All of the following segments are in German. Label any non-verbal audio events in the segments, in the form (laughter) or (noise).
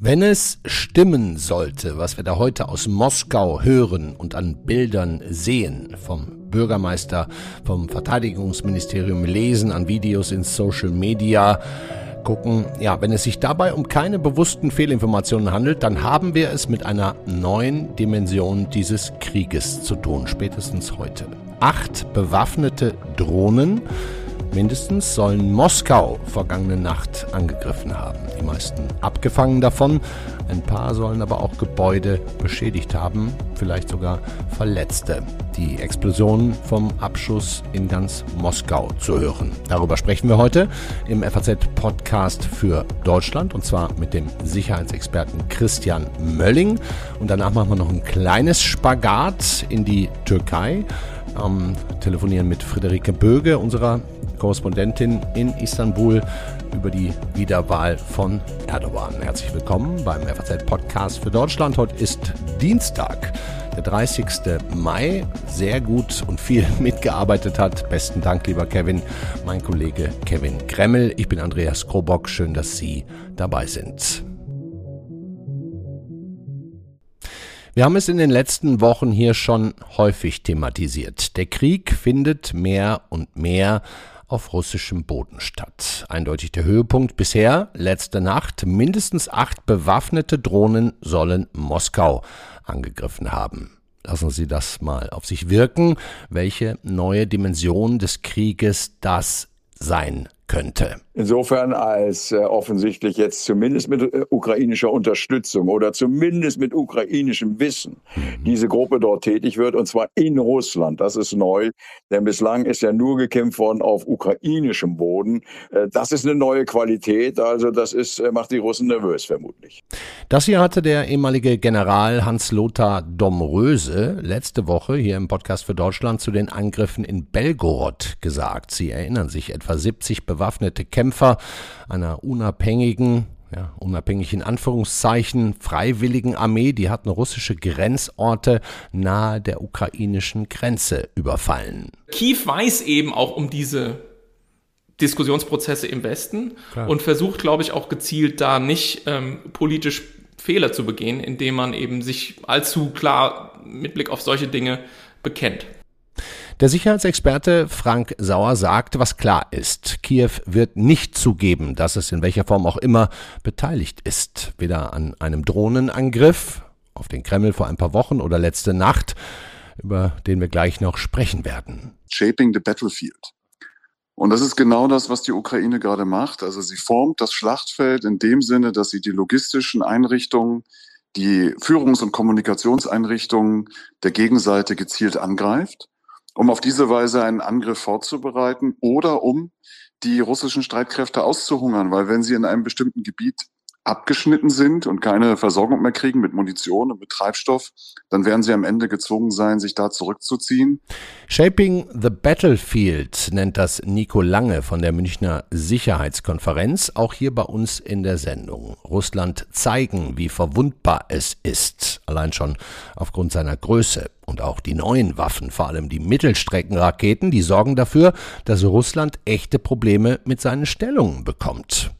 Wenn es stimmen sollte, was wir da heute aus Moskau hören und an Bildern sehen, vom Bürgermeister, vom Verteidigungsministerium lesen, an Videos in Social Media, gucken, ja, wenn es sich dabei um keine bewussten Fehlinformationen handelt, dann haben wir es mit einer neuen Dimension dieses Krieges zu tun, spätestens heute. Acht bewaffnete Drohnen Mindestens sollen Moskau vergangene Nacht angegriffen haben. Die meisten abgefangen davon. Ein paar sollen aber auch Gebäude beschädigt haben, vielleicht sogar Verletzte. Die Explosion vom Abschuss in ganz Moskau zu hören. Darüber sprechen wir heute im FAZ-Podcast für Deutschland und zwar mit dem Sicherheitsexperten Christian Mölling. Und danach machen wir noch ein kleines Spagat in die Türkei. Ähm, telefonieren mit Friederike Böge, unserer Korrespondentin in Istanbul über die Wiederwahl von Erdogan. Herzlich willkommen beim FAZ Podcast für Deutschland. Heute ist Dienstag, der 30. Mai. Sehr gut und viel (laughs) mitgearbeitet hat. Besten Dank, lieber Kevin, mein Kollege Kevin Kremmel. Ich bin Andreas Krobock. Schön, dass Sie dabei sind. Wir haben es in den letzten Wochen hier schon häufig thematisiert. Der Krieg findet mehr und mehr auf russischem Boden statt. Eindeutig der Höhepunkt bisher, letzte Nacht, mindestens acht bewaffnete Drohnen sollen Moskau angegriffen haben. Lassen Sie das mal auf sich wirken, welche neue Dimension des Krieges das sein könnte. Insofern als äh, offensichtlich jetzt zumindest mit äh, ukrainischer Unterstützung oder zumindest mit ukrainischem Wissen mhm. diese Gruppe dort tätig wird und zwar in Russland. Das ist neu, denn bislang ist ja nur gekämpft worden auf ukrainischem Boden. Äh, das ist eine neue Qualität, also das ist, äh, macht die Russen nervös vermutlich. Das hier hatte der ehemalige General Hans-Lothar Domröse letzte Woche hier im Podcast für Deutschland zu den Angriffen in Belgorod gesagt. Sie erinnern sich, etwa 70 bewaffnete Kämpfer Kämpfer einer unabhängigen ja, unabhängig in Anführungszeichen freiwilligen Armee, die hatten russische Grenzorte nahe der ukrainischen Grenze überfallen. Kiew weiß eben auch um diese Diskussionsprozesse im Westen Klar. und versucht, glaube ich, auch gezielt da nicht ähm, politisch Fehler zu begehen, indem man eben sich allzu klar mit Blick auf solche Dinge bekennt. Der Sicherheitsexperte Frank Sauer sagt, was klar ist. Kiew wird nicht zugeben, dass es in welcher Form auch immer beteiligt ist. Weder an einem Drohnenangriff auf den Kreml vor ein paar Wochen oder letzte Nacht, über den wir gleich noch sprechen werden. Shaping the battlefield. Und das ist genau das, was die Ukraine gerade macht. Also sie formt das Schlachtfeld in dem Sinne, dass sie die logistischen Einrichtungen, die Führungs- und Kommunikationseinrichtungen der Gegenseite gezielt angreift um auf diese Weise einen Angriff vorzubereiten oder um die russischen Streitkräfte auszuhungern, weil wenn sie in einem bestimmten Gebiet abgeschnitten sind und keine Versorgung mehr kriegen mit Munition und mit Treibstoff, dann werden sie am Ende gezwungen sein, sich da zurückzuziehen. Shaping the Battlefield nennt das Nico Lange von der Münchner Sicherheitskonferenz, auch hier bei uns in der Sendung. Russland zeigen, wie verwundbar es ist, allein schon aufgrund seiner Größe. Und auch die neuen Waffen, vor allem die Mittelstreckenraketen, die sorgen dafür, dass Russland echte Probleme mit seinen Stellungen bekommt.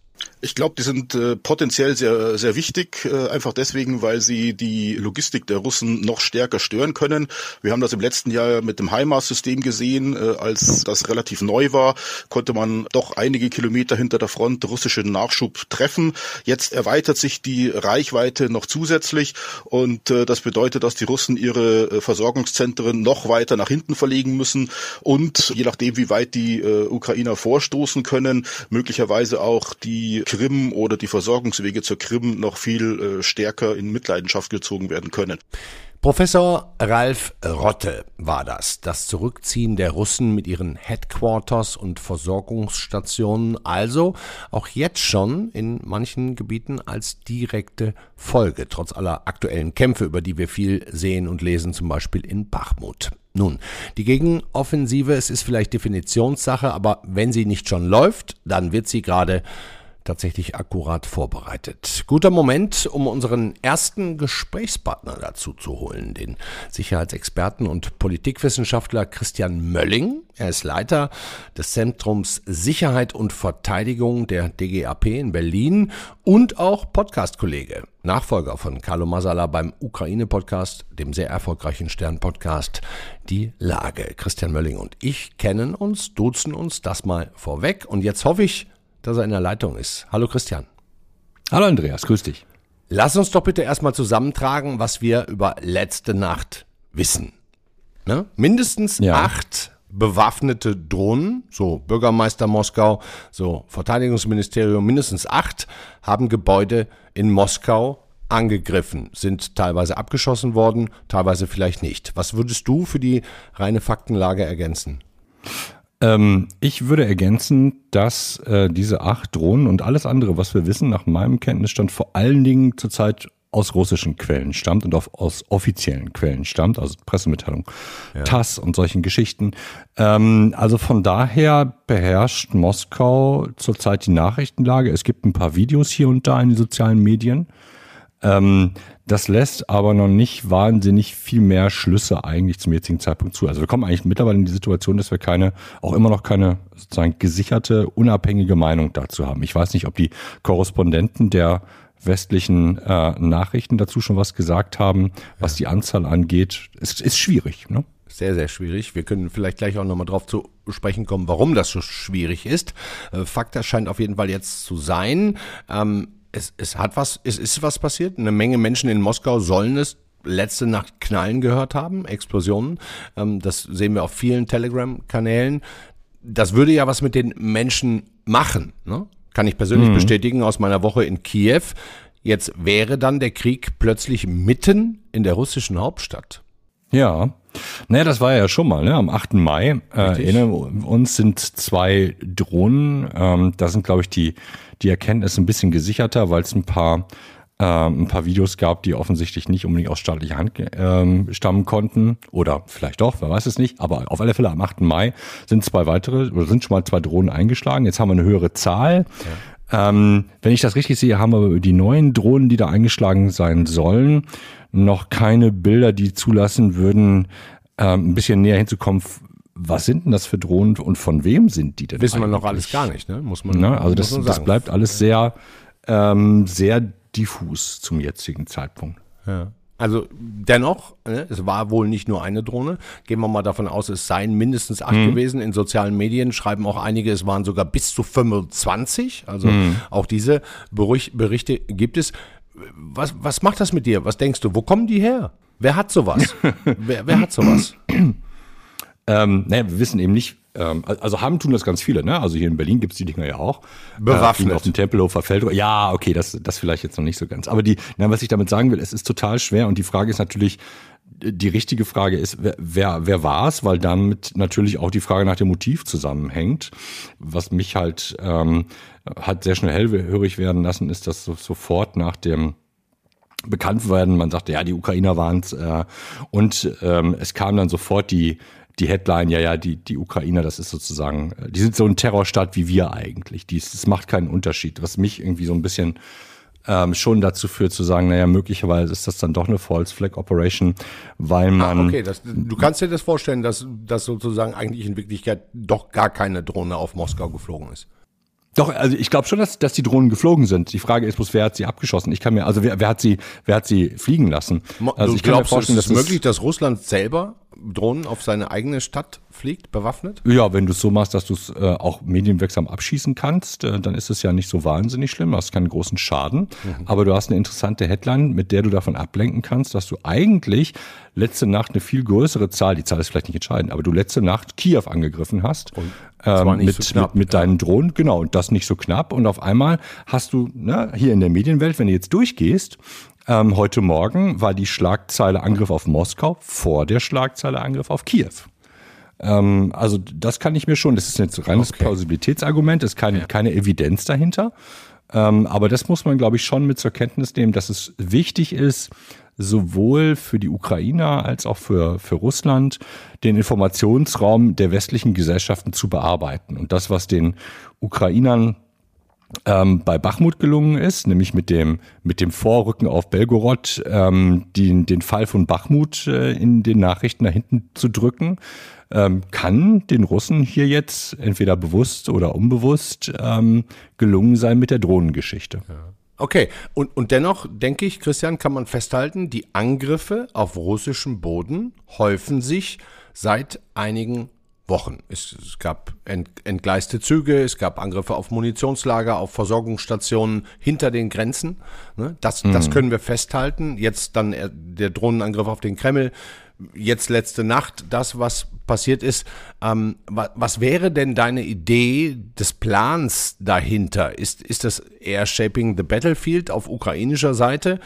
Ich glaube, die sind äh, potenziell sehr, sehr wichtig, äh, einfach deswegen, weil sie die Logistik der Russen noch stärker stören können. Wir haben das im letzten Jahr mit dem HIMARS-System gesehen. Äh, als das relativ neu war, konnte man doch einige Kilometer hinter der Front russischen Nachschub treffen. Jetzt erweitert sich die Reichweite noch zusätzlich und äh, das bedeutet, dass die Russen ihre äh, Versorgungszentren noch weiter nach hinten verlegen müssen und je nachdem, wie weit die äh, Ukrainer vorstoßen können, möglicherweise auch die Krim oder die Versorgungswege zur Krim noch viel äh, stärker in Mitleidenschaft gezogen werden können. Professor Ralf Rotte war das. Das Zurückziehen der Russen mit ihren Headquarters und Versorgungsstationen also auch jetzt schon in manchen Gebieten als direkte Folge, trotz aller aktuellen Kämpfe, über die wir viel sehen und lesen, zum Beispiel in Bachmut. Nun, die Gegenoffensive, es ist vielleicht Definitionssache, aber wenn sie nicht schon läuft, dann wird sie gerade tatsächlich akkurat vorbereitet. Guter Moment, um unseren ersten Gesprächspartner dazu zu holen, den Sicherheitsexperten und Politikwissenschaftler Christian Mölling. Er ist Leiter des Zentrums Sicherheit und Verteidigung der DGAP in Berlin und auch Podcast-Kollege. Nachfolger von Carlo Masala beim Ukraine-Podcast, dem sehr erfolgreichen Stern-Podcast Die Lage. Christian Mölling und ich kennen uns, duzen uns das mal vorweg und jetzt hoffe ich, dass er in der Leitung ist. Hallo Christian. Hallo Andreas, grüß dich. Lass uns doch bitte erstmal zusammentragen, was wir über letzte Nacht wissen. Ne? Mindestens ja. acht bewaffnete Drohnen, so Bürgermeister Moskau, so Verteidigungsministerium, mindestens acht haben Gebäude in Moskau angegriffen, sind teilweise abgeschossen worden, teilweise vielleicht nicht. Was würdest du für die reine Faktenlage ergänzen? Ähm, ich würde ergänzen, dass äh, diese acht Drohnen und alles andere, was wir wissen, nach meinem Kenntnisstand vor allen Dingen zurzeit aus russischen Quellen stammt und auf, aus offiziellen Quellen stammt, also Pressemitteilung, ja. TASS und solchen Geschichten. Ähm, also von daher beherrscht Moskau zurzeit die Nachrichtenlage. Es gibt ein paar Videos hier und da in den sozialen Medien. Ähm, das lässt aber noch nicht wahnsinnig viel mehr Schlüsse eigentlich zum jetzigen Zeitpunkt zu. Also wir kommen eigentlich mittlerweile in die Situation, dass wir keine, auch immer noch keine sozusagen gesicherte, unabhängige Meinung dazu haben. Ich weiß nicht, ob die Korrespondenten der westlichen äh, Nachrichten dazu schon was gesagt haben, was die Anzahl angeht. Es ist schwierig. Ne? Sehr, sehr schwierig. Wir können vielleicht gleich auch nochmal drauf zu sprechen kommen, warum das so schwierig ist. Äh, Fakt erscheint auf jeden Fall jetzt zu sein. Ähm, es, es hat was, es ist was passiert. Eine Menge Menschen in Moskau sollen es letzte Nacht Knallen gehört haben, Explosionen. Ähm, das sehen wir auf vielen Telegram-Kanälen. Das würde ja was mit den Menschen machen. Ne? Kann ich persönlich mhm. bestätigen aus meiner Woche in Kiew. Jetzt wäre dann der Krieg plötzlich mitten in der russischen Hauptstadt. Ja, naja, das war ja schon mal, ne? Am 8. Mai, äh, erinnern uns, sind zwei Drohnen. Ähm, da sind, glaube ich, die, die Erkenntnisse ein bisschen gesicherter, weil es ein paar ähm, ein paar Videos gab, die offensichtlich nicht unbedingt aus staatlicher Hand ähm, stammen konnten. Oder vielleicht doch, wer weiß es nicht. Aber auf alle Fälle am 8. Mai sind zwei weitere, oder sind schon mal zwei Drohnen eingeschlagen. Jetzt haben wir eine höhere Zahl. Ähm, wenn ich das richtig sehe, haben wir die neuen Drohnen, die da eingeschlagen sein sollen, noch keine Bilder, die zulassen würden, ähm, ein bisschen näher hinzukommen, was sind denn das für Drohnen und von wem sind die denn? Wissen wir noch alles gar nicht, ne? Muss man. Ne? Also das, das bleibt alles sehr, ähm, sehr diffus zum jetzigen Zeitpunkt. Ja. Also dennoch, ne, es war wohl nicht nur eine Drohne. Gehen wir mal davon aus, es seien mindestens acht mhm. gewesen. In sozialen Medien schreiben auch einige, es waren sogar bis zu 25. Also mhm. auch diese Berichte gibt es. Was, was macht das mit dir? Was denkst du? Wo kommen die her? Wer hat sowas? (laughs) wer, wer hat sowas? (clears throat) Ähm, naja, wir wissen eben nicht, ähm, also haben tun das ganz viele, ne? Also hier in Berlin gibt's die Dinger ja auch. Bewaffnet. Äh, auf dem Tempelhofer Feld. Ja, okay, das, das vielleicht jetzt noch nicht so ganz. Aber die, na, was ich damit sagen will, es ist total schwer und die Frage ist natürlich, die richtige Frage ist, wer, wer, wer war es, weil damit natürlich auch die Frage nach dem Motiv zusammenhängt. Was mich halt ähm, hat sehr schnell hellhörig werden lassen, ist, dass so, sofort nach dem bekannt werden, man sagte, ja, die Ukrainer waren's äh, und ähm, es kam dann sofort die die Headline, ja, ja, die, die Ukrainer, das ist sozusagen, äh, die sind so ein Terrorstaat wie wir eigentlich. Dies, das macht keinen Unterschied. Was mich irgendwie so ein bisschen ähm, schon dazu führt zu sagen, naja, möglicherweise ist das dann doch eine False Flag Operation, weil man. Ah, okay, das, du kannst dir das vorstellen, dass, dass sozusagen eigentlich in Wirklichkeit doch gar keine Drohne auf Moskau geflogen ist. Doch, also ich glaube schon, dass, dass die Drohnen geflogen sind. Die Frage ist bloß, wer hat sie abgeschossen? Ich kann mir, also wer, wer hat sie, wer hat sie fliegen lassen? Also du ich kann mir vorstellen, es ist möglich, dass Russland selber Drohnen auf seine eigene Stadt fliegt, bewaffnet? Ja, wenn du es so machst, dass du es äh, auch medienwirksam abschießen kannst, äh, dann ist es ja nicht so wahnsinnig schlimm, hast keinen großen Schaden. Mhm. Aber du hast eine interessante Headline, mit der du davon ablenken kannst, dass du eigentlich letzte Nacht eine viel größere Zahl, die Zahl ist vielleicht nicht entscheidend, aber du letzte Nacht Kiew angegriffen hast. Ähm, mit, so knapp, mit, mit ja. deinen Drohnen, genau, und das nicht so knapp. Und auf einmal hast du ne, hier in der Medienwelt, wenn du jetzt durchgehst, ähm, heute Morgen war die Schlagzeile Angriff auf Moskau vor der Schlagzeile Angriff auf Kiew. Ähm, also das kann ich mir schon, das ist jetzt reines okay. Plausibilitätsargument, ist keine, ja. keine Evidenz dahinter. Ähm, aber das muss man, glaube ich, schon mit zur Kenntnis nehmen, dass es wichtig ist, sowohl für die Ukrainer als auch für, für Russland den Informationsraum der westlichen Gesellschaften zu bearbeiten. Und das, was den Ukrainern ähm, bei Bachmut gelungen ist, nämlich mit dem, mit dem Vorrücken auf Belgorod, ähm, den, den Fall von Bachmut äh, in den Nachrichten da hinten zu drücken, ähm, kann den Russen hier jetzt entweder bewusst oder unbewusst ähm, gelungen sein mit der Drohnengeschichte. Okay, und, und dennoch denke ich, Christian, kann man festhalten, die Angriffe auf russischem Boden häufen sich seit einigen Wochen. Es, es gab ent, entgleiste Züge, es gab Angriffe auf Munitionslager, auf Versorgungsstationen hinter den Grenzen. Ne? Das, mhm. das können wir festhalten. Jetzt dann der Drohnenangriff auf den Kreml. Jetzt letzte Nacht das, was passiert ist. Ähm, was, was wäre denn deine Idee des Plans dahinter? Ist, ist das eher Shaping the Battlefield auf ukrainischer Seite?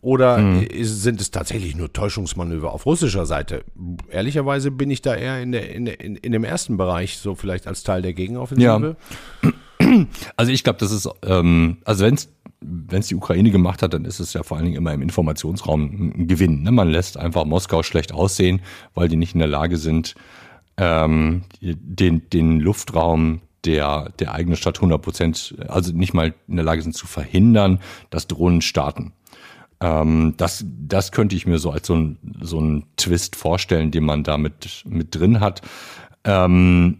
Oder mhm. sind es tatsächlich nur Täuschungsmanöver auf russischer Seite? Ehrlicherweise bin ich da eher in, der, in, in, in dem ersten Bereich, so vielleicht als Teil der Gegenoffensive. Ja. (clears throat) Also ich glaube, das ist, ähm, also wenn es wenn es die Ukraine gemacht hat, dann ist es ja vor allen Dingen immer im Informationsraum ein Gewinn. Ne? Man lässt einfach Moskau schlecht aussehen, weil die nicht in der Lage sind, ähm, den, den Luftraum der, der eigenen Stadt 100 Prozent, also nicht mal in der Lage sind zu verhindern, dass Drohnen starten. Ähm, das, das könnte ich mir so als so ein, so ein Twist vorstellen, den man da mit, mit drin hat. Ähm,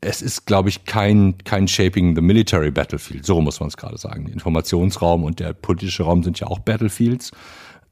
es ist, glaube ich, kein, kein Shaping the Military Battlefield. So muss man es gerade sagen. Informationsraum und der politische Raum sind ja auch Battlefields.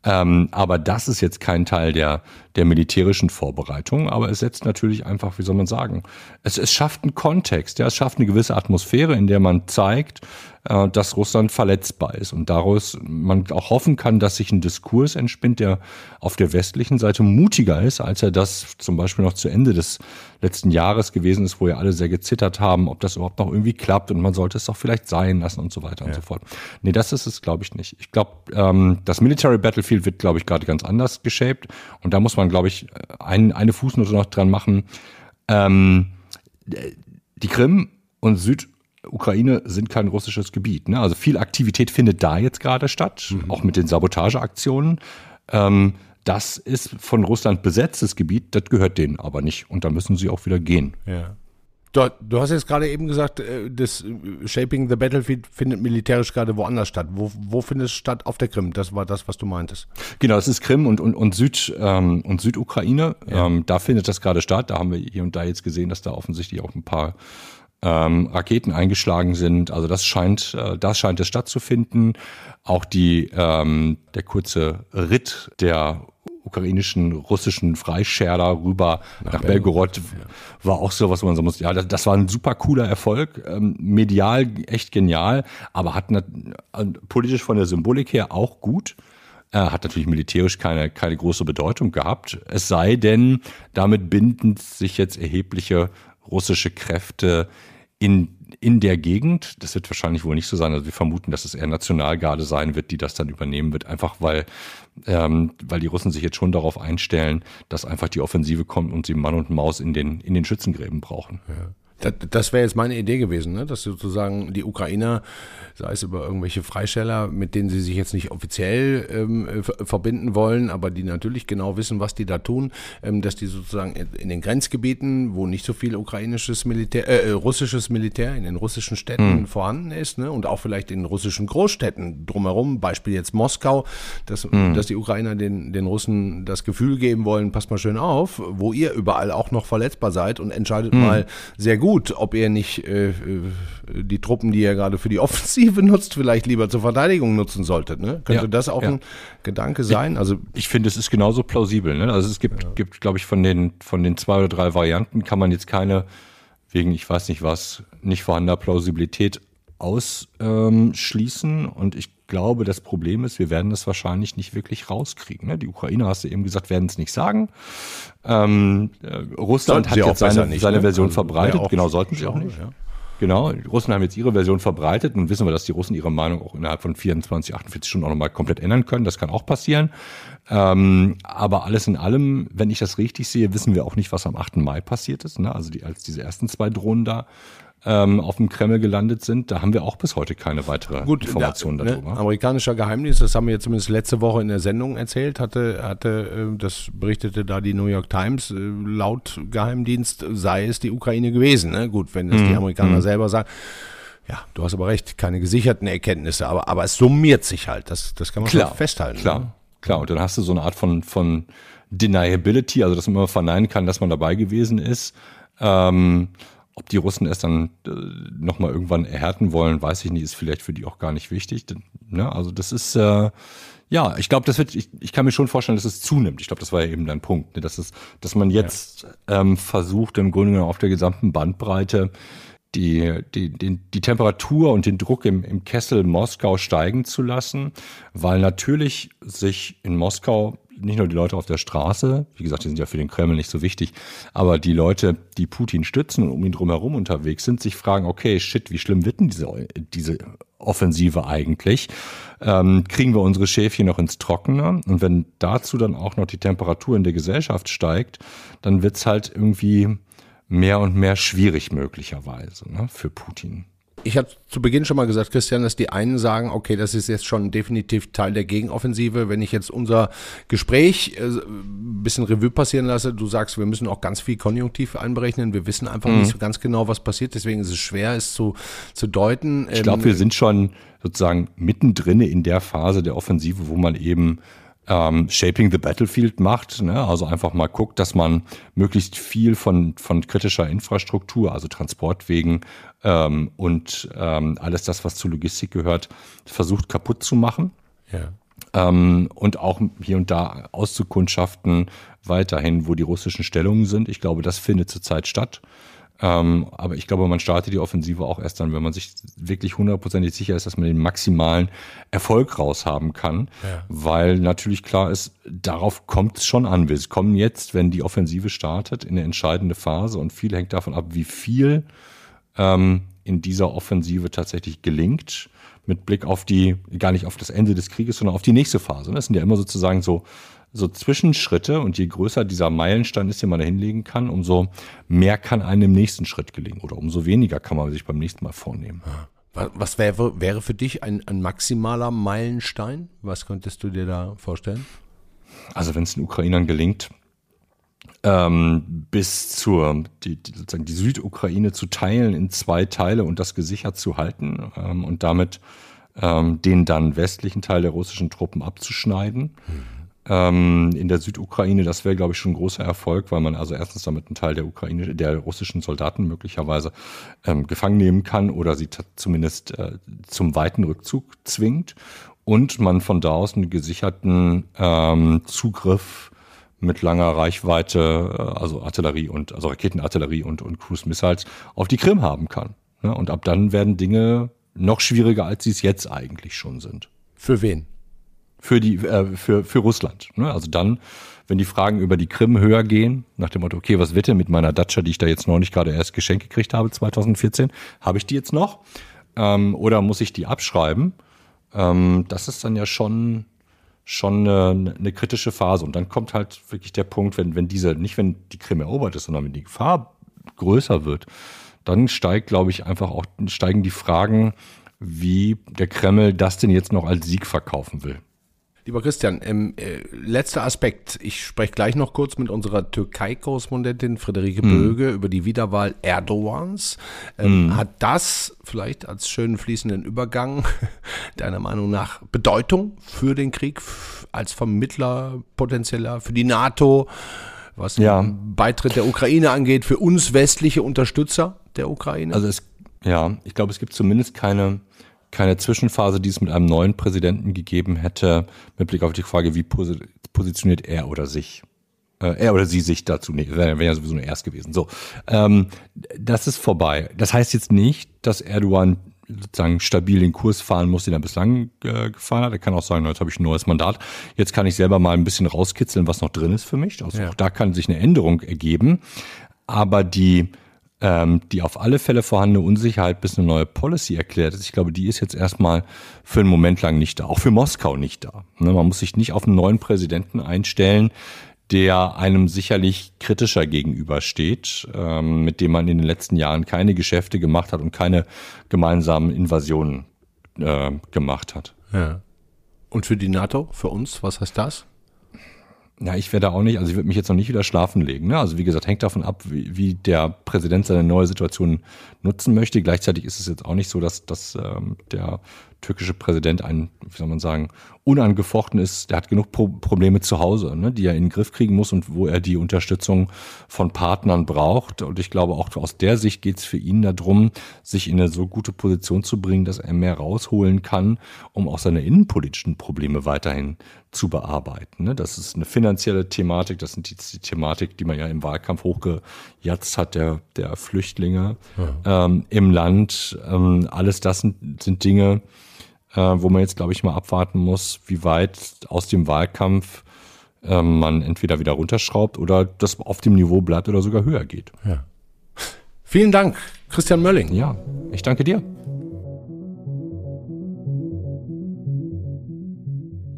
Ähm, aber das ist jetzt kein Teil der, der militärischen Vorbereitung, aber es setzt natürlich einfach, wie soll man sagen, es, es schafft einen Kontext, ja, es schafft eine gewisse Atmosphäre, in der man zeigt, äh, dass Russland verletzbar ist und daraus man auch hoffen kann, dass sich ein Diskurs entspinnt, der auf der westlichen Seite mutiger ist, als er das zum Beispiel noch zu Ende des letzten Jahres gewesen ist, wo ja alle sehr gezittert haben, ob das überhaupt noch irgendwie klappt und man sollte es doch vielleicht sein lassen und so weiter ja. und so fort. Nee, das ist es, glaube ich, nicht. Ich glaube, ähm, das Military Battlefield wird, glaube ich, gerade ganz anders geshaped und da muss man, glaube ich, ein, eine Fußnote noch dran machen. Ähm, die Krim und Süd Ukraine sind kein russisches Gebiet. Ne? Also viel Aktivität findet da jetzt gerade statt, mhm. auch mit den Sabotageaktionen. Ähm, das ist von Russland besetztes Gebiet, das gehört denen aber nicht. Und da müssen sie auch wieder gehen. Ja. Du, du, hast jetzt gerade eben gesagt, äh, das äh, Shaping the Battlefield findet militärisch gerade woanders statt. Wo, wo findet es statt? Auf der Krim. Das war das, was du meintest. Genau, das ist Krim und, und, und, Süd, ähm, und Südukraine. Ja. Ähm, da findet das gerade statt. Da haben wir hier und da jetzt gesehen, dass da offensichtlich auch ein paar ähm, Raketen eingeschlagen sind. Also das scheint, äh, das scheint es stattzufinden. Auch die, ähm, der kurze Ritt der ukrainischen, russischen Freischärler rüber nach, nach Belgorod ja. war auch so, was man so muss. Ja, das, das war ein super cooler Erfolg, ähm, medial echt genial, aber hat ne, politisch von der Symbolik her auch gut. Äh, hat natürlich militärisch keine, keine große Bedeutung gehabt. Es sei denn, damit binden sich jetzt erhebliche russische Kräfte in, in der Gegend. Das wird wahrscheinlich wohl nicht so sein. Also wir vermuten, dass es eher Nationalgarde sein wird, die das dann übernehmen wird. Einfach weil, ähm, weil die Russen sich jetzt schon darauf einstellen, dass einfach die Offensive kommt und sie Mann und Maus in den, in den Schützengräben brauchen. Ja. Das, das wäre jetzt meine Idee gewesen, ne? dass sozusagen die Ukrainer, sei es über irgendwelche Freisteller, mit denen sie sich jetzt nicht offiziell ähm, verbinden wollen, aber die natürlich genau wissen, was die da tun, ähm, dass die sozusagen in den Grenzgebieten, wo nicht so viel ukrainisches Militär, äh, äh russisches Militär in den russischen Städten mhm. vorhanden ist, ne? und auch vielleicht in russischen Großstädten drumherum, Beispiel jetzt Moskau, dass, mhm. dass die Ukrainer den, den Russen das Gefühl geben wollen, passt mal schön auf, wo ihr überall auch noch verletzbar seid und entscheidet mhm. mal sehr gut, gut, ob er nicht äh, äh, die Truppen, die er gerade für die Offensive (laughs) nutzt, vielleicht lieber zur Verteidigung nutzen sollte. Ne? Könnte ja, das auch ja. ein Gedanke sein? Also ich, ich finde, es ist genauso plausibel. Ne? Also es gibt, ja. gibt, glaube ich, von den von den zwei oder drei Varianten kann man jetzt keine wegen ich weiß nicht was nicht vorhandener Plausibilität ausschließen. und ich glaube, das Problem ist, wir werden das wahrscheinlich nicht wirklich rauskriegen. Ne? Die Ukrainer, hast du eben gesagt, werden es nicht sagen. Ähm, äh, Russland sollten hat jetzt seine, nicht, seine ne? Version also, verbreitet. Genau, sollten sie auch nicht. Ja. Genau, die Russen haben jetzt ihre Version verbreitet. und wissen wir, dass die Russen ihre Meinung auch innerhalb von 24, 48 Stunden auch nochmal komplett ändern können. Das kann auch passieren. Ähm, aber alles in allem, wenn ich das richtig sehe, wissen wir auch nicht, was am 8. Mai passiert ist. Ne? Also die, als diese ersten zwei Drohnen da ähm, auf dem Kreml gelandet sind. Da haben wir auch bis heute keine weitere Gut, Informationen da, ne, darüber. Amerikanischer Geheimdienst, das haben wir jetzt zumindest letzte Woche in der Sendung erzählt, hatte, hatte, äh, das berichtete da die New York Times, äh, laut Geheimdienst sei es die Ukraine gewesen. Ne? Gut, wenn es mhm. die Amerikaner mhm. selber sagen Ja, du hast aber recht, keine gesicherten Erkenntnisse, aber, aber es summiert sich halt, das, das kann man klar, festhalten. Klar, ne? Klar. Und dann hast du so eine Art von, von Deniability, also dass man immer verneinen kann, dass man dabei gewesen ist. Ähm, ob die Russen es dann äh, nochmal irgendwann erhärten wollen, weiß ich nicht, ist vielleicht für die auch gar nicht wichtig. Ne? Also das ist, äh, ja, ich glaube, das wird, ich, ich kann mir schon vorstellen, dass es zunimmt. Ich glaube, das war ja eben dein Punkt, ne? dass, es, dass man jetzt ja. ähm, versucht, im Grunde genommen auf der gesamten Bandbreite die, die, die, die Temperatur und den Druck im, im Kessel Moskau steigen zu lassen, weil natürlich sich in Moskau nicht nur die Leute auf der Straße, wie gesagt, die sind ja für den Kreml nicht so wichtig, aber die Leute, die Putin stützen und um ihn drumherum unterwegs sind, sich fragen, okay, shit, wie schlimm wird denn diese, diese Offensive eigentlich? Ähm, kriegen wir unsere Schäfchen noch ins Trockene? Und wenn dazu dann auch noch die Temperatur in der Gesellschaft steigt, dann wird's halt irgendwie mehr und mehr schwierig möglicherweise ne, für Putin. Ich habe zu Beginn schon mal gesagt, Christian, dass die einen sagen, okay, das ist jetzt schon definitiv Teil der Gegenoffensive. Wenn ich jetzt unser Gespräch äh, ein bisschen Revue passieren lasse, du sagst, wir müssen auch ganz viel Konjunktiv einberechnen. Wir wissen einfach mhm. nicht so ganz genau, was passiert. Deswegen ist es schwer, es zu, zu deuten. Ich glaube, wir ähm, sind schon sozusagen mittendrin in der Phase der Offensive, wo man eben ähm, Shaping the Battlefield macht. Ne? Also einfach mal guckt, dass man möglichst viel von, von kritischer Infrastruktur, also Transportwegen ähm, und ähm, alles das, was zur Logistik gehört, versucht kaputt zu machen. Ja. Ähm, und auch hier und da auszukundschaften weiterhin, wo die russischen Stellungen sind. Ich glaube, das findet zurzeit statt. Ähm, aber ich glaube, man startet die Offensive auch erst dann, wenn man sich wirklich hundertprozentig sicher ist, dass man den maximalen Erfolg raushaben kann. Ja. Weil natürlich klar ist, darauf kommt es schon an. Wir kommen jetzt, wenn die Offensive startet, in eine entscheidende Phase und viel hängt davon ab, wie viel ähm, in dieser Offensive tatsächlich gelingt mit Blick auf die, gar nicht auf das Ende des Krieges, sondern auf die nächste Phase. Das sind ja immer sozusagen so so Zwischenschritte und je größer dieser Meilenstein ist, den man da hinlegen kann, umso mehr kann einem im nächsten Schritt gelingen oder umso weniger kann man sich beim nächsten Mal vornehmen. Was wäre, wäre für dich ein, ein maximaler Meilenstein? Was könntest du dir da vorstellen? Also wenn es den Ukrainern gelingt, ähm, bis zur die, die, sozusagen die Südukraine zu teilen in zwei Teile und das gesichert zu halten ähm, und damit ähm, den dann westlichen Teil der russischen Truppen abzuschneiden. Mhm ähm, in der Südukraine. Das wäre, glaube ich, schon ein großer Erfolg, weil man also erstens damit einen Teil der Ukraine, der russischen Soldaten möglicherweise ähm, gefangen nehmen kann oder sie zumindest äh, zum weiten Rückzug zwingt und man von da aus einen gesicherten ähm, Zugriff mit langer Reichweite, äh, also Artillerie und also Raketenartillerie und, und Cruise Missiles auf die Krim haben kann. Ne? Und ab dann werden Dinge noch schwieriger, als sie es jetzt eigentlich schon sind. Für wen? Für die äh, für für Russland. Ne? Also dann, wenn die Fragen über die Krim höher gehen, nach dem Motto, okay, was wird denn mit meiner Dacia, die ich da jetzt noch nicht gerade erst geschenkt gekriegt habe, 2014, habe ich die jetzt noch? Ähm, oder muss ich die abschreiben? Ähm, das ist dann ja schon schon eine, eine kritische Phase. Und dann kommt halt wirklich der Punkt, wenn wenn diese nicht wenn die Krim erobert ist, sondern wenn die Gefahr größer wird, dann steigt, glaube ich, einfach auch steigen die Fragen, wie der Kreml das denn jetzt noch als Sieg verkaufen will. Lieber Christian, ähm, äh, letzter Aspekt. Ich spreche gleich noch kurz mit unserer Türkei-Korrespondentin Friederike mm. Böge über die Wiederwahl Erdogans. Ähm, mm. Hat das vielleicht als schönen fließenden Übergang (laughs) deiner Meinung nach Bedeutung für den Krieg, als Vermittler potenzieller, für die NATO, was ja. den Beitritt der Ukraine angeht, für uns westliche Unterstützer der Ukraine? Also es, ja, ich glaube, es gibt zumindest keine keine Zwischenphase, die es mit einem neuen Präsidenten gegeben hätte, mit Blick auf die Frage, wie positioniert er oder sich äh, er oder sie sich dazu, nee, wäre wär ja sowieso nur erst gewesen. So, ähm, das ist vorbei. Das heißt jetzt nicht, dass Erdogan sozusagen stabil den Kurs fahren muss, den er bislang äh, gefahren hat. Er kann auch sagen, jetzt habe ich ein neues Mandat. Jetzt kann ich selber mal ein bisschen rauskitzeln, was noch drin ist für mich. Also ja. auch da kann sich eine Änderung ergeben. Aber die ähm, die auf alle Fälle vorhandene Unsicherheit bis eine neue Policy erklärt ist. Ich glaube, die ist jetzt erstmal für einen Moment lang nicht da. Auch für Moskau nicht da. Ne, man muss sich nicht auf einen neuen Präsidenten einstellen, der einem sicherlich kritischer gegenübersteht, ähm, mit dem man in den letzten Jahren keine Geschäfte gemacht hat und keine gemeinsamen Invasionen äh, gemacht hat. Ja. Und für die NATO, für uns, was heißt das? Ja, ich werde auch nicht, also ich würde mich jetzt noch nicht wieder schlafen legen. Ne? Also wie gesagt, hängt davon ab, wie, wie der Präsident seine neue Situation nutzen möchte. Gleichzeitig ist es jetzt auch nicht so, dass, dass ähm, der türkische Präsident ein, wie soll man sagen, unangefochten ist. Der hat genug Pro Probleme zu Hause, ne, die er in den Griff kriegen muss und wo er die Unterstützung von Partnern braucht. Und ich glaube, auch aus der Sicht geht es für ihn darum, sich in eine so gute Position zu bringen, dass er mehr rausholen kann, um auch seine innenpolitischen Probleme weiterhin zu bearbeiten. Ne? Das ist eine finanzielle Thematik, das sind die, die Thematik, die man ja im Wahlkampf hochgejatzt hat, der, der Flüchtlinge ja. ähm, im Land. Ähm, alles das sind, sind Dinge, äh, wo man jetzt, glaube ich, mal abwarten muss, wie weit aus dem Wahlkampf äh, man entweder wieder runterschraubt oder das auf dem Niveau bleibt oder sogar höher geht. Ja. Vielen Dank, Christian Mölling. Ja, ich danke dir.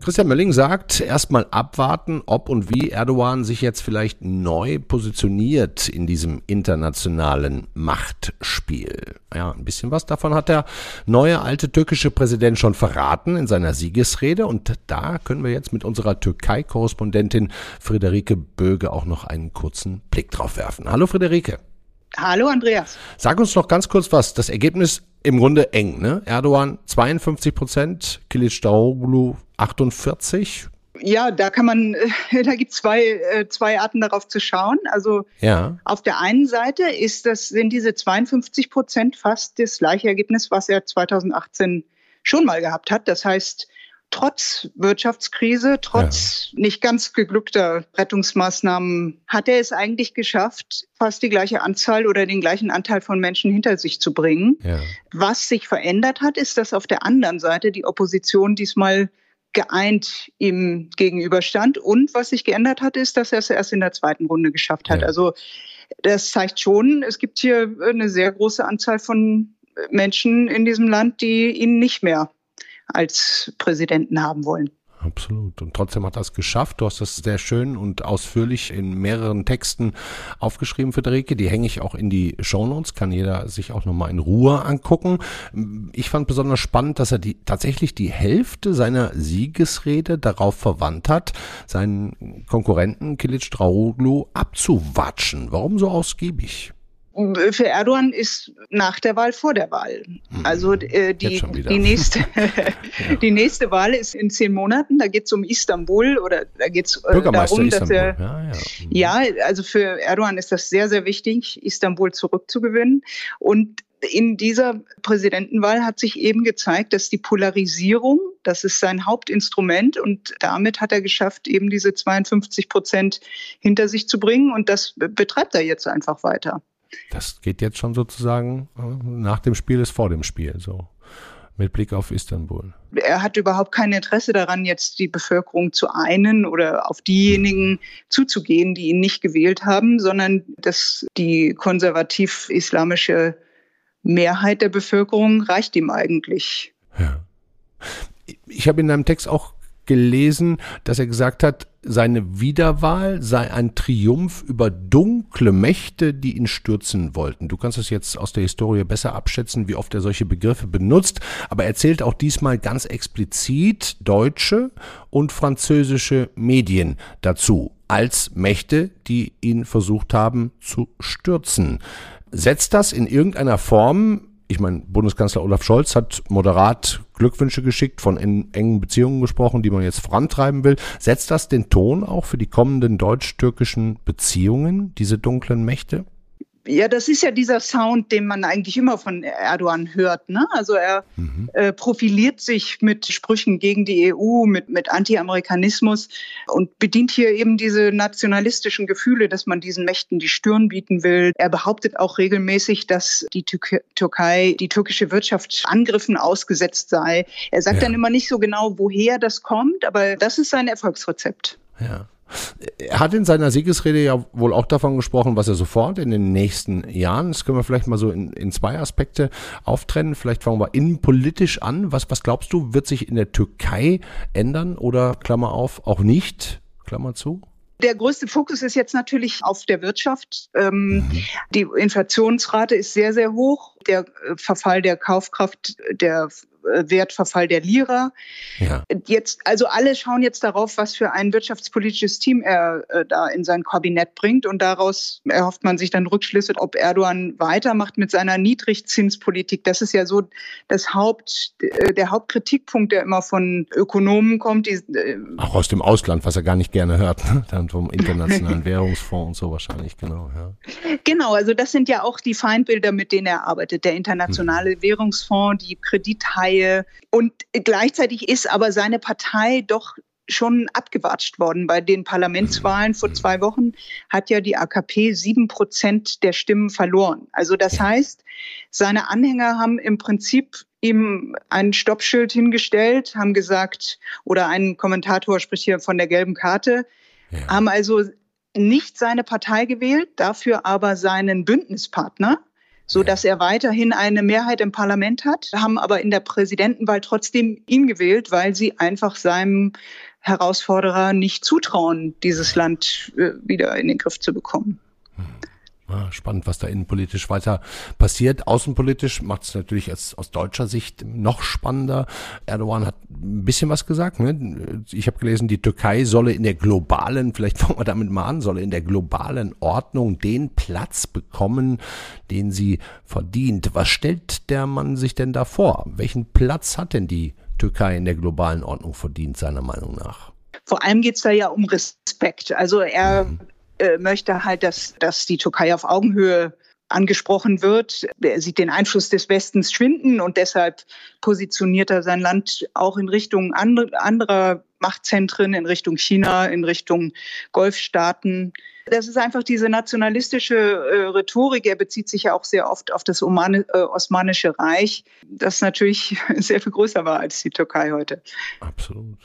Christian Mölling sagt, erstmal abwarten, ob und wie Erdogan sich jetzt vielleicht neu positioniert in diesem internationalen Machtspiel. Ja, ein bisschen was davon hat der neue alte türkische Präsident schon verraten in seiner Siegesrede und da können wir jetzt mit unserer Türkei-Korrespondentin Friederike Böge auch noch einen kurzen Blick drauf werfen. Hallo Friederike. Hallo Andreas. Sag uns noch ganz kurz was. Das Ergebnis im Grunde eng, ne? Erdogan 52 Prozent, Kilicdaroglu 48. Ja, da kann man, (laughs) da gibt es zwei, äh, zwei Arten darauf zu schauen. Also ja. auf der einen Seite ist das, sind diese 52 Prozent fast das gleiche Ergebnis, was er 2018 schon mal gehabt hat. Das heißt, trotz Wirtschaftskrise, trotz ja. nicht ganz geglückter Rettungsmaßnahmen, hat er es eigentlich geschafft, fast die gleiche Anzahl oder den gleichen Anteil von Menschen hinter sich zu bringen. Ja. Was sich verändert hat, ist, dass auf der anderen Seite die Opposition diesmal geeint ihm gegenüberstand. Und was sich geändert hat, ist, dass er es erst in der zweiten Runde geschafft hat. Ja. Also das zeigt schon, es gibt hier eine sehr große Anzahl von Menschen in diesem Land, die ihn nicht mehr als Präsidenten haben wollen. Absolut. Und trotzdem hat er es geschafft. Du hast das sehr schön und ausführlich in mehreren Texten aufgeschrieben, Friederike. Die hänge ich auch in die Shownotes, kann jeder sich auch nochmal in Ruhe angucken. Ich fand besonders spannend, dass er die, tatsächlich die Hälfte seiner Siegesrede darauf verwandt hat, seinen Konkurrenten Kilic Draoglu abzuwatschen. Warum so ausgiebig? Für Erdogan ist nach der Wahl vor der Wahl. Mhm. Also äh, die, die, nächste, (laughs) ja. die nächste Wahl ist in zehn Monaten. Da geht es um Istanbul oder da geht es äh, darum, dass er. Ja, ja. ja, also für Erdogan ist das sehr, sehr wichtig, Istanbul zurückzugewinnen. Und in dieser Präsidentenwahl hat sich eben gezeigt, dass die Polarisierung, das ist sein Hauptinstrument und damit hat er geschafft, eben diese 52 Prozent hinter sich zu bringen und das betreibt er jetzt einfach weiter. Das geht jetzt schon sozusagen äh, nach dem Spiel ist vor dem Spiel, so mit Blick auf Istanbul. Er hat überhaupt kein Interesse daran, jetzt die Bevölkerung zu einen oder auf diejenigen zuzugehen, die ihn nicht gewählt haben, sondern dass die konservativ-islamische Mehrheit der Bevölkerung reicht ihm eigentlich. Ja. Ich habe in deinem Text auch gelesen, dass er gesagt hat, seine Wiederwahl sei ein Triumph über dunkle Mächte, die ihn stürzen wollten. Du kannst es jetzt aus der Historie besser abschätzen, wie oft er solche Begriffe benutzt, aber er zählt auch diesmal ganz explizit deutsche und französische Medien dazu als Mächte, die ihn versucht haben zu stürzen. Setzt das in irgendeiner Form ich meine, Bundeskanzler Olaf Scholz hat moderat Glückwünsche geschickt, von engen Beziehungen gesprochen, die man jetzt vorantreiben will. Setzt das den Ton auch für die kommenden deutsch-türkischen Beziehungen, diese dunklen Mächte? Ja, das ist ja dieser Sound, den man eigentlich immer von Erdogan hört. Ne? Also er mhm. äh, profiliert sich mit Sprüchen gegen die EU, mit, mit Anti-Amerikanismus und bedient hier eben diese nationalistischen Gefühle, dass man diesen Mächten die Stirn bieten will. Er behauptet auch regelmäßig, dass die Tür Türkei, die türkische Wirtschaft Angriffen ausgesetzt sei. Er sagt ja. dann immer nicht so genau, woher das kommt, aber das ist sein Erfolgsrezept. Ja. Er hat in seiner Siegesrede ja wohl auch davon gesprochen, was er sofort in den nächsten Jahren, das können wir vielleicht mal so in, in zwei Aspekte auftrennen. Vielleicht fangen wir innenpolitisch an. Was, was glaubst du, wird sich in der Türkei ändern oder Klammer auf, auch nicht? Klammer zu? Der größte Fokus ist jetzt natürlich auf der Wirtschaft. Ähm, mhm. Die Inflationsrate ist sehr, sehr hoch. Der äh, Verfall der Kaufkraft der Wertverfall der Lira. Ja. Jetzt, also alle schauen jetzt darauf, was für ein wirtschaftspolitisches Team er äh, da in sein Kabinett bringt und daraus erhofft man sich dann Rückschlüsse, ob Erdogan weitermacht mit seiner Niedrigzinspolitik. Das ist ja so das Haupt, äh, der Hauptkritikpunkt, der immer von Ökonomen kommt. Die, äh, Auch aus dem Ausland, was er gar nicht gerne hört, ne? dann vom Internationalen (laughs) Währungsfonds und so wahrscheinlich, genau. Ja. Genau, also das sind ja auch die Feindbilder, mit denen er arbeitet. Der Internationale hm. Währungsfonds, die Kredithaie. Und gleichzeitig ist aber seine Partei doch schon abgewatscht worden. Bei den Parlamentswahlen vor zwei Wochen hat ja die AKP sieben Prozent der Stimmen verloren. Also das heißt, seine Anhänger haben im Prinzip ihm ein Stoppschild hingestellt, haben gesagt, oder ein Kommentator spricht hier von der gelben Karte, ja. haben also nicht seine Partei gewählt, dafür aber seinen Bündnispartner so dass er weiterhin eine Mehrheit im Parlament hat, haben aber in der Präsidentenwahl trotzdem ihn gewählt, weil sie einfach seinem Herausforderer nicht zutrauen, dieses Land äh, wieder in den Griff zu bekommen. Spannend, was da innenpolitisch weiter passiert. Außenpolitisch macht es natürlich als, aus deutscher Sicht noch spannender. Erdogan hat ein bisschen was gesagt. Ne? Ich habe gelesen, die Türkei solle in der globalen, vielleicht fangen wir damit mal an, solle in der globalen Ordnung den Platz bekommen, den sie verdient. Was stellt der Mann sich denn da vor? Welchen Platz hat denn die Türkei in der globalen Ordnung verdient, seiner Meinung nach? Vor allem geht es da ja um Respekt. Also er mhm äh, möchte halt, dass, dass die Türkei auf Augenhöhe angesprochen wird. Er sieht den Einfluss des Westens schwinden und deshalb positioniert er sein Land auch in Richtung anderer Machtzentren, in Richtung China, in Richtung Golfstaaten. Das ist einfach diese nationalistische äh, Rhetorik. Er bezieht sich ja auch sehr oft auf das Oman äh, Osmanische Reich, das natürlich (laughs) sehr viel größer war als die Türkei heute. Absolut.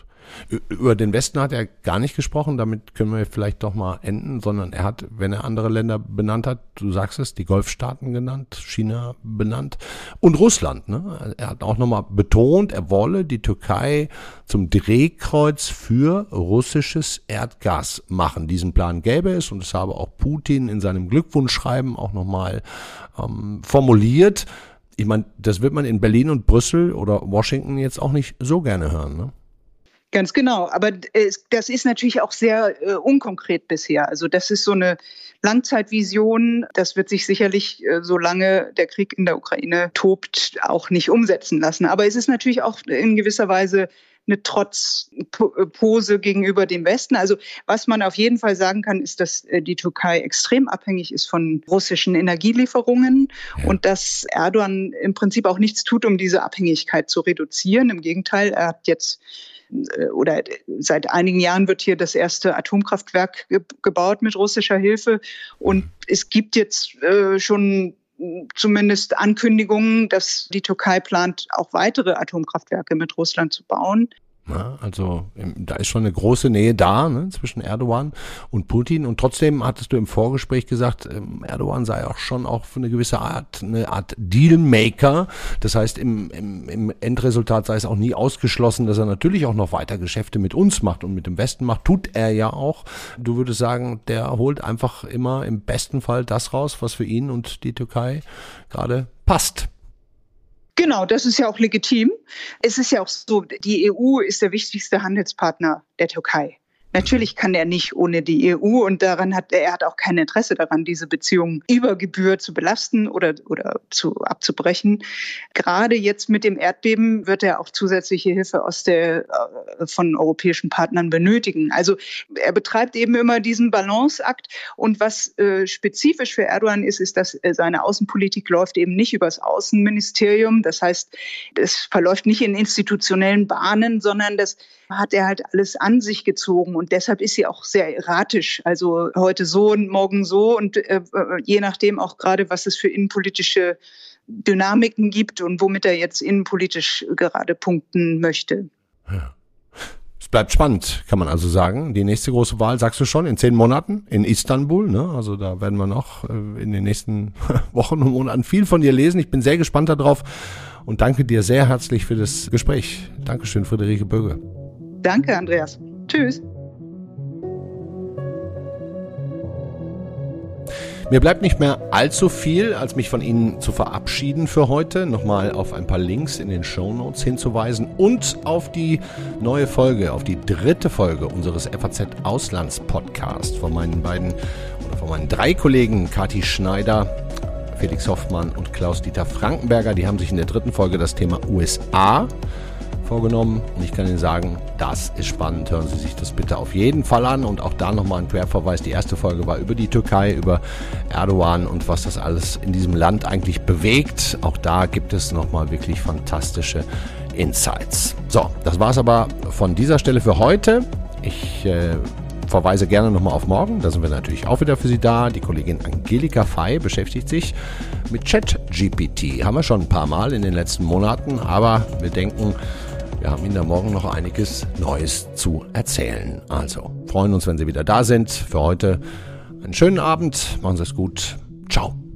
Über den Westen hat er gar nicht gesprochen, damit können wir vielleicht doch mal enden, sondern er hat, wenn er andere Länder benannt hat, du sagst es, die Golfstaaten genannt, China benannt und Russland. Ne? Er hat auch nochmal betont, er wolle die Türkei zum Drehkreuz für russisches Erdgas machen. Diesen Plan gäbe es und das habe auch Putin in seinem Glückwunschschreiben auch nochmal ähm, formuliert. Ich meine, das wird man in Berlin und Brüssel oder Washington jetzt auch nicht so gerne hören. Ne? Ganz genau. Aber das ist natürlich auch sehr äh, unkonkret bisher. Also das ist so eine Langzeitvision. Das wird sich sicherlich, äh, solange der Krieg in der Ukraine tobt, auch nicht umsetzen lassen. Aber es ist natürlich auch in gewisser Weise eine Trotzpose gegenüber dem Westen. Also was man auf jeden Fall sagen kann, ist, dass äh, die Türkei extrem abhängig ist von russischen Energielieferungen ja. und dass Erdogan im Prinzip auch nichts tut, um diese Abhängigkeit zu reduzieren. Im Gegenteil, er hat jetzt äh, oder seit einigen Jahren wird hier das erste Atomkraftwerk ge gebaut mit russischer Hilfe. Und es gibt jetzt äh, schon zumindest Ankündigungen, dass die Türkei plant, auch weitere Atomkraftwerke mit Russland zu bauen. Ja, also da ist schon eine große Nähe da ne, zwischen Erdogan und Putin. Und trotzdem hattest du im Vorgespräch gesagt, ähm, Erdogan sei auch schon auch für eine gewisse Art eine Art Dealmaker. Das heißt, im, im, im Endresultat sei es auch nie ausgeschlossen, dass er natürlich auch noch weiter Geschäfte mit uns macht und mit dem Westen macht. Tut er ja auch. Du würdest sagen, der holt einfach immer im besten Fall das raus, was für ihn und die Türkei gerade passt. Genau, das ist ja auch legitim. Es ist ja auch so, die EU ist der wichtigste Handelspartner der Türkei. Natürlich kann er nicht ohne die EU und daran hat er hat auch kein Interesse daran, diese Beziehungen über Gebühr zu belasten oder, oder zu abzubrechen. Gerade jetzt mit dem Erdbeben wird er auch zusätzliche Hilfe aus der, äh, von europäischen Partnern benötigen. Also er betreibt eben immer diesen Balanceakt und was äh, spezifisch für Erdogan ist, ist, dass seine Außenpolitik läuft eben nicht übers Außenministerium. Das heißt, es verläuft nicht in institutionellen Bahnen, sondern das hat er halt alles an sich gezogen und deshalb ist sie auch sehr erratisch. Also heute so und morgen so und äh, je nachdem auch gerade, was es für innenpolitische Dynamiken gibt und womit er jetzt innenpolitisch gerade punkten möchte. Ja. Es bleibt spannend, kann man also sagen. Die nächste große Wahl, sagst du schon, in zehn Monaten in Istanbul. Ne? Also da werden wir noch äh, in den nächsten (laughs) Wochen und Monaten viel von dir lesen. Ich bin sehr gespannt darauf und danke dir sehr herzlich für das Gespräch. Dankeschön, Friederike Böge. Danke, Andreas. Tschüss. Mir bleibt nicht mehr allzu viel, als mich von Ihnen zu verabschieden für heute. Nochmal auf ein paar Links in den Show Notes hinzuweisen und auf die neue Folge, auf die dritte Folge unseres FAZ Auslands Podcast von meinen beiden oder von meinen drei Kollegen Kati Schneider, Felix Hoffmann und Klaus-Dieter Frankenberger. Die haben sich in der dritten Folge das Thema USA vorgenommen. Und ich kann Ihnen sagen, das ist spannend. Hören Sie sich das bitte auf jeden Fall an. Und auch da nochmal ein Querverweis. Die erste Folge war über die Türkei, über Erdogan und was das alles in diesem Land eigentlich bewegt. Auch da gibt es nochmal wirklich fantastische Insights. So, das war es aber von dieser Stelle für heute. Ich äh, verweise gerne nochmal auf morgen. Da sind wir natürlich auch wieder für Sie da. Die Kollegin Angelika Fey beschäftigt sich mit ChatGPT. Haben wir schon ein paar Mal in den letzten Monaten, aber wir denken, wir haben Ihnen da morgen noch einiges Neues zu erzählen. Also freuen uns, wenn Sie wieder da sind. Für heute einen schönen Abend. Machen Sie es gut. Ciao.